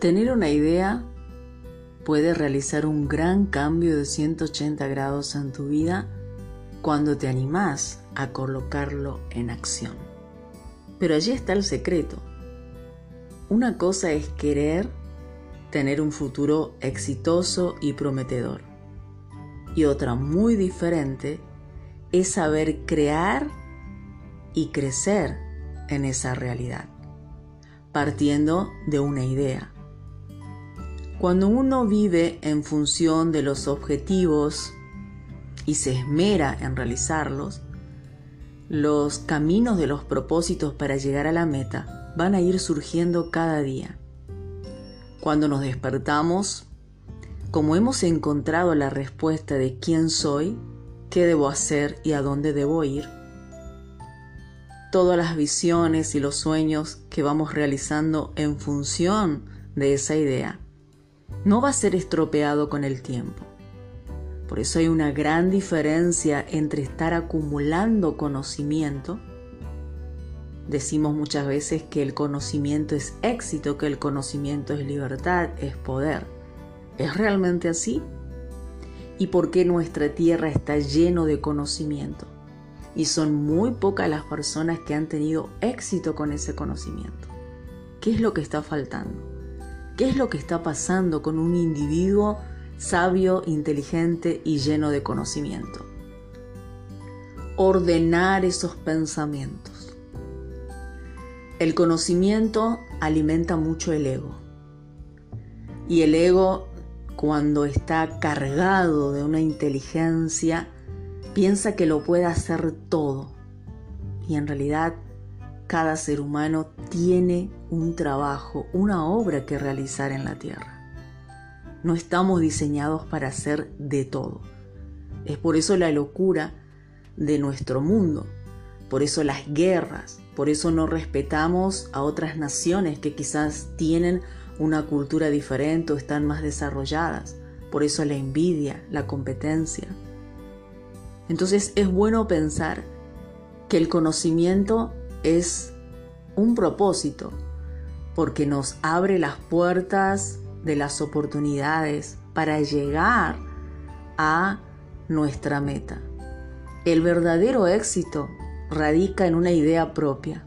Tener una idea puede realizar un gran cambio de 180 grados en tu vida cuando te animás a colocarlo en acción. Pero allí está el secreto. Una cosa es querer tener un futuro exitoso y prometedor. Y otra muy diferente es saber crear y crecer en esa realidad, partiendo de una idea. Cuando uno vive en función de los objetivos y se esmera en realizarlos, los caminos de los propósitos para llegar a la meta van a ir surgiendo cada día. Cuando nos despertamos, como hemos encontrado la respuesta de quién soy, qué debo hacer y a dónde debo ir, todas las visiones y los sueños que vamos realizando en función de esa idea no va a ser estropeado con el tiempo. Por eso hay una gran diferencia entre estar acumulando conocimiento. Decimos muchas veces que el conocimiento es éxito, que el conocimiento es libertad, es poder. ¿Es realmente así? ¿Y por qué nuestra tierra está lleno de conocimiento? Y son muy pocas las personas que han tenido éxito con ese conocimiento. ¿Qué es lo que está faltando? ¿Qué es lo que está pasando con un individuo sabio, inteligente y lleno de conocimiento. Ordenar esos pensamientos. El conocimiento alimenta mucho el ego. Y el ego, cuando está cargado de una inteligencia, piensa que lo puede hacer todo. Y en realidad, cada ser humano tiene un trabajo, una obra que realizar en la tierra. No estamos diseñados para hacer de todo. Es por eso la locura de nuestro mundo, por eso las guerras, por eso no respetamos a otras naciones que quizás tienen una cultura diferente o están más desarrolladas, por eso la envidia, la competencia. Entonces es bueno pensar que el conocimiento es un propósito, porque nos abre las puertas de las oportunidades para llegar a nuestra meta. El verdadero éxito radica en una idea propia,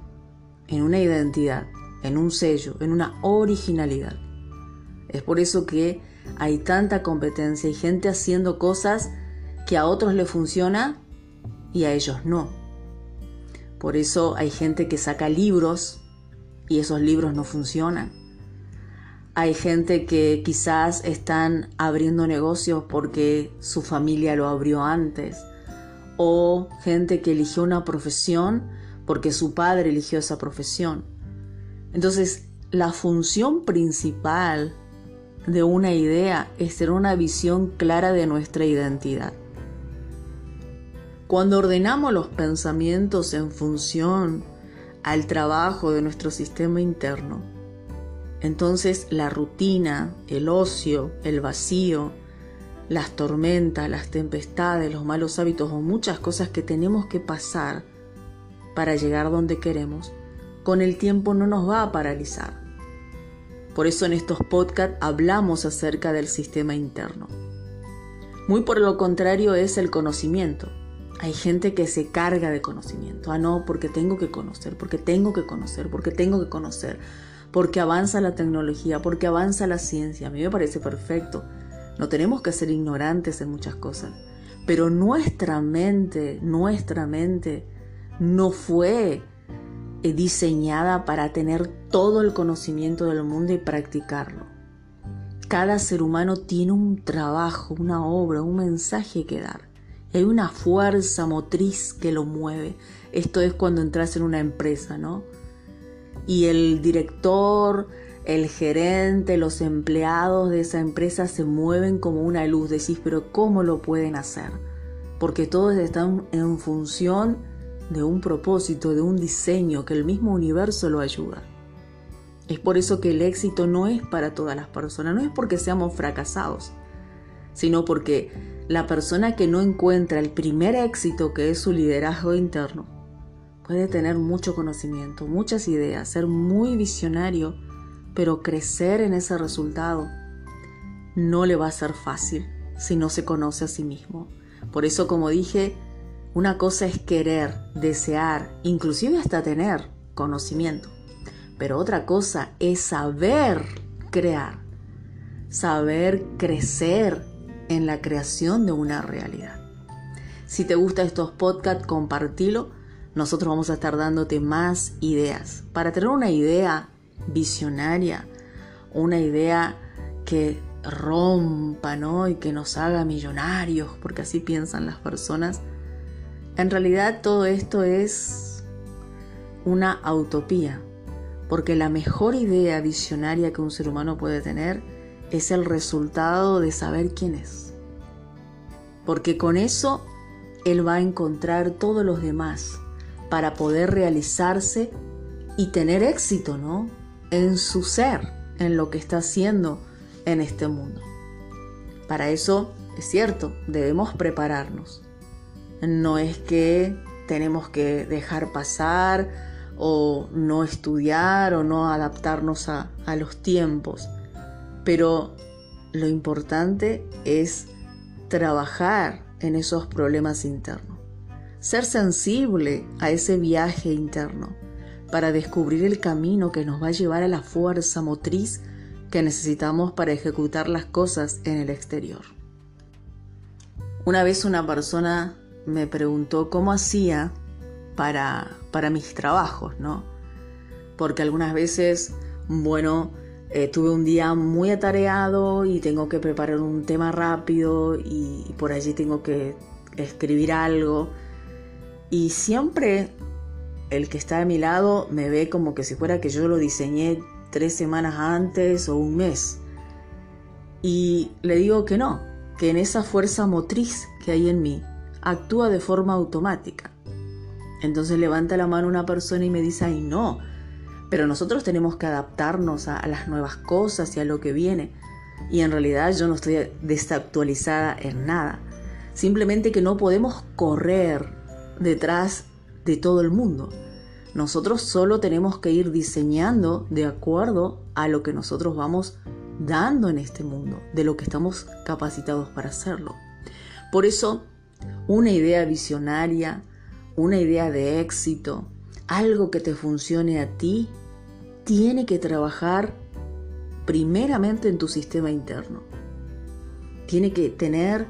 en una identidad, en un sello, en una originalidad. Es por eso que hay tanta competencia y gente haciendo cosas que a otros le funciona y a ellos no. Por eso hay gente que saca libros y esos libros no funcionan. Hay gente que quizás están abriendo negocios porque su familia lo abrió antes. O gente que eligió una profesión porque su padre eligió esa profesión. Entonces, la función principal de una idea es tener una visión clara de nuestra identidad. Cuando ordenamos los pensamientos en función al trabajo de nuestro sistema interno, entonces la rutina, el ocio, el vacío, las tormentas, las tempestades, los malos hábitos o muchas cosas que tenemos que pasar para llegar donde queremos, con el tiempo no nos va a paralizar. Por eso en estos podcasts hablamos acerca del sistema interno. Muy por lo contrario es el conocimiento. Hay gente que se carga de conocimiento. Ah, no, porque tengo que conocer, porque tengo que conocer, porque tengo que conocer porque avanza la tecnología, porque avanza la ciencia. A mí me parece perfecto. No tenemos que ser ignorantes en muchas cosas. Pero nuestra mente, nuestra mente no fue eh, diseñada para tener todo el conocimiento del mundo y practicarlo. Cada ser humano tiene un trabajo, una obra, un mensaje que dar. Hay una fuerza motriz que lo mueve. Esto es cuando entras en una empresa, ¿no? y el director, el gerente, los empleados de esa empresa se mueven como una luz. Decís, pero ¿cómo lo pueden hacer? Porque todos están en función de un propósito, de un diseño, que el mismo universo lo ayuda. Es por eso que el éxito no es para todas las personas, no es porque seamos fracasados, sino porque la persona que no encuentra el primer éxito que es su liderazgo interno, Puede tener mucho conocimiento, muchas ideas, ser muy visionario, pero crecer en ese resultado no le va a ser fácil si no se conoce a sí mismo. Por eso, como dije, una cosa es querer, desear, inclusive hasta tener conocimiento. Pero otra cosa es saber crear, saber crecer en la creación de una realidad. Si te gustan estos podcasts, compartilo. Nosotros vamos a estar dándote más ideas para tener una idea visionaria, una idea que rompa, ¿no? Y que nos haga millonarios, porque así piensan las personas. En realidad todo esto es una utopía, porque la mejor idea visionaria que un ser humano puede tener es el resultado de saber quién es. Porque con eso él va a encontrar todos los demás para poder realizarse y tener éxito, ¿no? En su ser, en lo que está haciendo en este mundo. Para eso, es cierto, debemos prepararnos. No es que tenemos que dejar pasar o no estudiar o no adaptarnos a, a los tiempos, pero lo importante es trabajar en esos problemas internos, ser sensible a ese viaje interno para descubrir el camino que nos va a llevar a la fuerza motriz que necesitamos para ejecutar las cosas en el exterior. Una vez una persona me preguntó cómo hacía para, para mis trabajos, ¿no? Porque algunas veces, bueno, eh, tuve un día muy atareado y tengo que preparar un tema rápido y, por allí tengo que escribir algo. Y siempre el que está a mi lado me ve como que si fuera que yo lo diseñé tres semanas antes o un mes. Y le digo que no, que en esa fuerza motriz que hay en mí actúa de forma automática. Entonces levanta la mano una persona y me dice, ay no, pero nosotros tenemos que adaptarnos a, las nuevas cosas y a lo que viene. Y en realidad yo no estoy desactualizada en nada. Simplemente que no podemos correr detrás de todo el mundo. Nosotros solo tenemos que ir diseñando de acuerdo a lo que nosotros vamos dando en este mundo, de lo que estamos capacitados para hacerlo. Por eso, una idea visionaria, una idea de éxito, algo que te funcione a ti, tiene que trabajar primeramente en tu sistema interno. Tiene que tener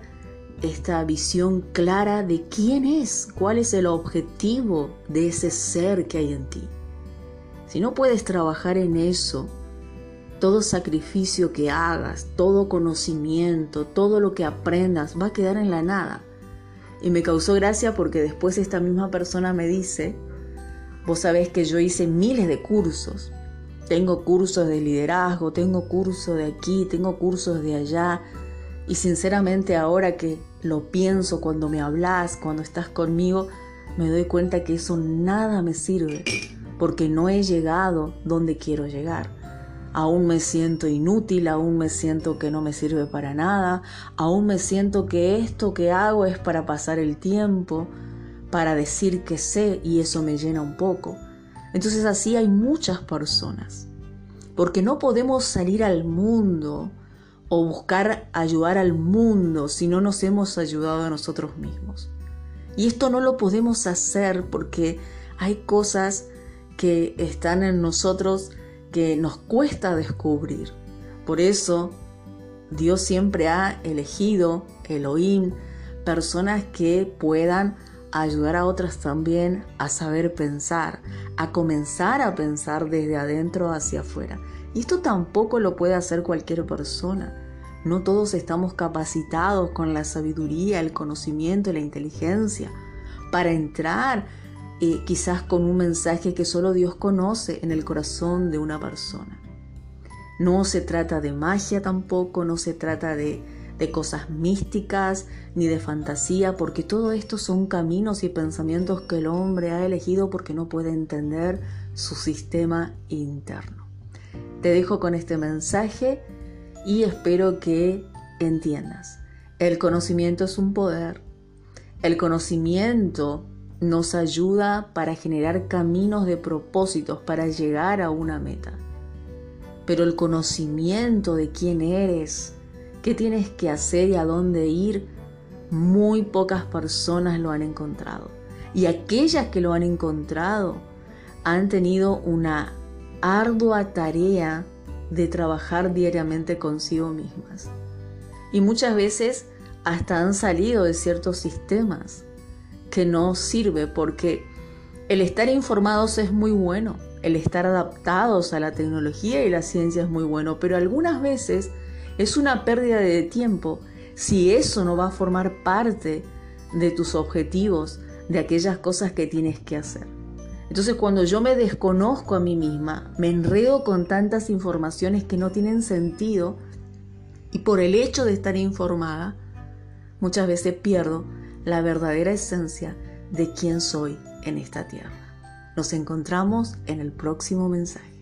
esta visión clara de quién es, cuál es el objetivo de ese ser que hay en ti. Si no puedes trabajar en eso, todo sacrificio que hagas, todo conocimiento, todo lo que aprendas va a quedar en la nada. Y me causó gracia porque después esta misma persona me dice, vos sabés que yo hice miles de cursos, tengo cursos de liderazgo, tengo cursos de aquí, tengo cursos de allá. Y sinceramente ahora que lo pienso cuando me hablas, cuando estás conmigo, me doy cuenta que eso nada me sirve, porque no he llegado donde quiero llegar. Aún me siento inútil, aún me siento que no me sirve para nada, aún me siento que esto que hago es para pasar el tiempo, para decir que sé y eso me llena un poco. Entonces así hay muchas personas, porque no podemos salir al mundo o buscar ayudar al mundo si no nos hemos ayudado a nosotros mismos. Y esto no lo podemos hacer porque hay cosas que están en nosotros que nos cuesta descubrir. Por eso Dios siempre ha elegido, Elohim, personas que puedan ayudar a otras también a saber pensar, a comenzar a pensar desde adentro hacia afuera. Y esto tampoco lo puede hacer cualquier persona. No todos estamos capacitados con la sabiduría, el conocimiento y la inteligencia para entrar eh, quizás con un mensaje que solo Dios conoce en el corazón de una persona. No se trata de magia tampoco, no se trata de de cosas místicas ni de fantasía, porque todo esto son caminos y pensamientos que el hombre ha elegido porque no puede entender su sistema interno. Te dejo con este mensaje y espero que entiendas. El conocimiento es un poder. El conocimiento nos ayuda para generar caminos de propósitos, para llegar a una meta. pero el conocimiento de quién eres, qué tienes que hacer y a dónde ir, muy pocas personas lo han encontrado. Y aquellas que lo han encontrado han tenido una ardua tarea de trabajar diariamente consigo mismas. Y muchas veces hasta han salido de ciertos sistemas que no sirve porque el estar informados es muy bueno, el estar adaptados a la tecnología y la ciencia es muy bueno, pero algunas veces es una pérdida de tiempo si eso no va a formar parte de tus objetivos, de aquellas cosas que tienes que hacer. Entonces cuando yo me desconozco a mí misma, me enredo con tantas informaciones que no tienen sentido y por el hecho de estar informada, muchas veces pierdo la verdadera esencia de quién soy en esta tierra. Nos encontramos en el próximo mensaje.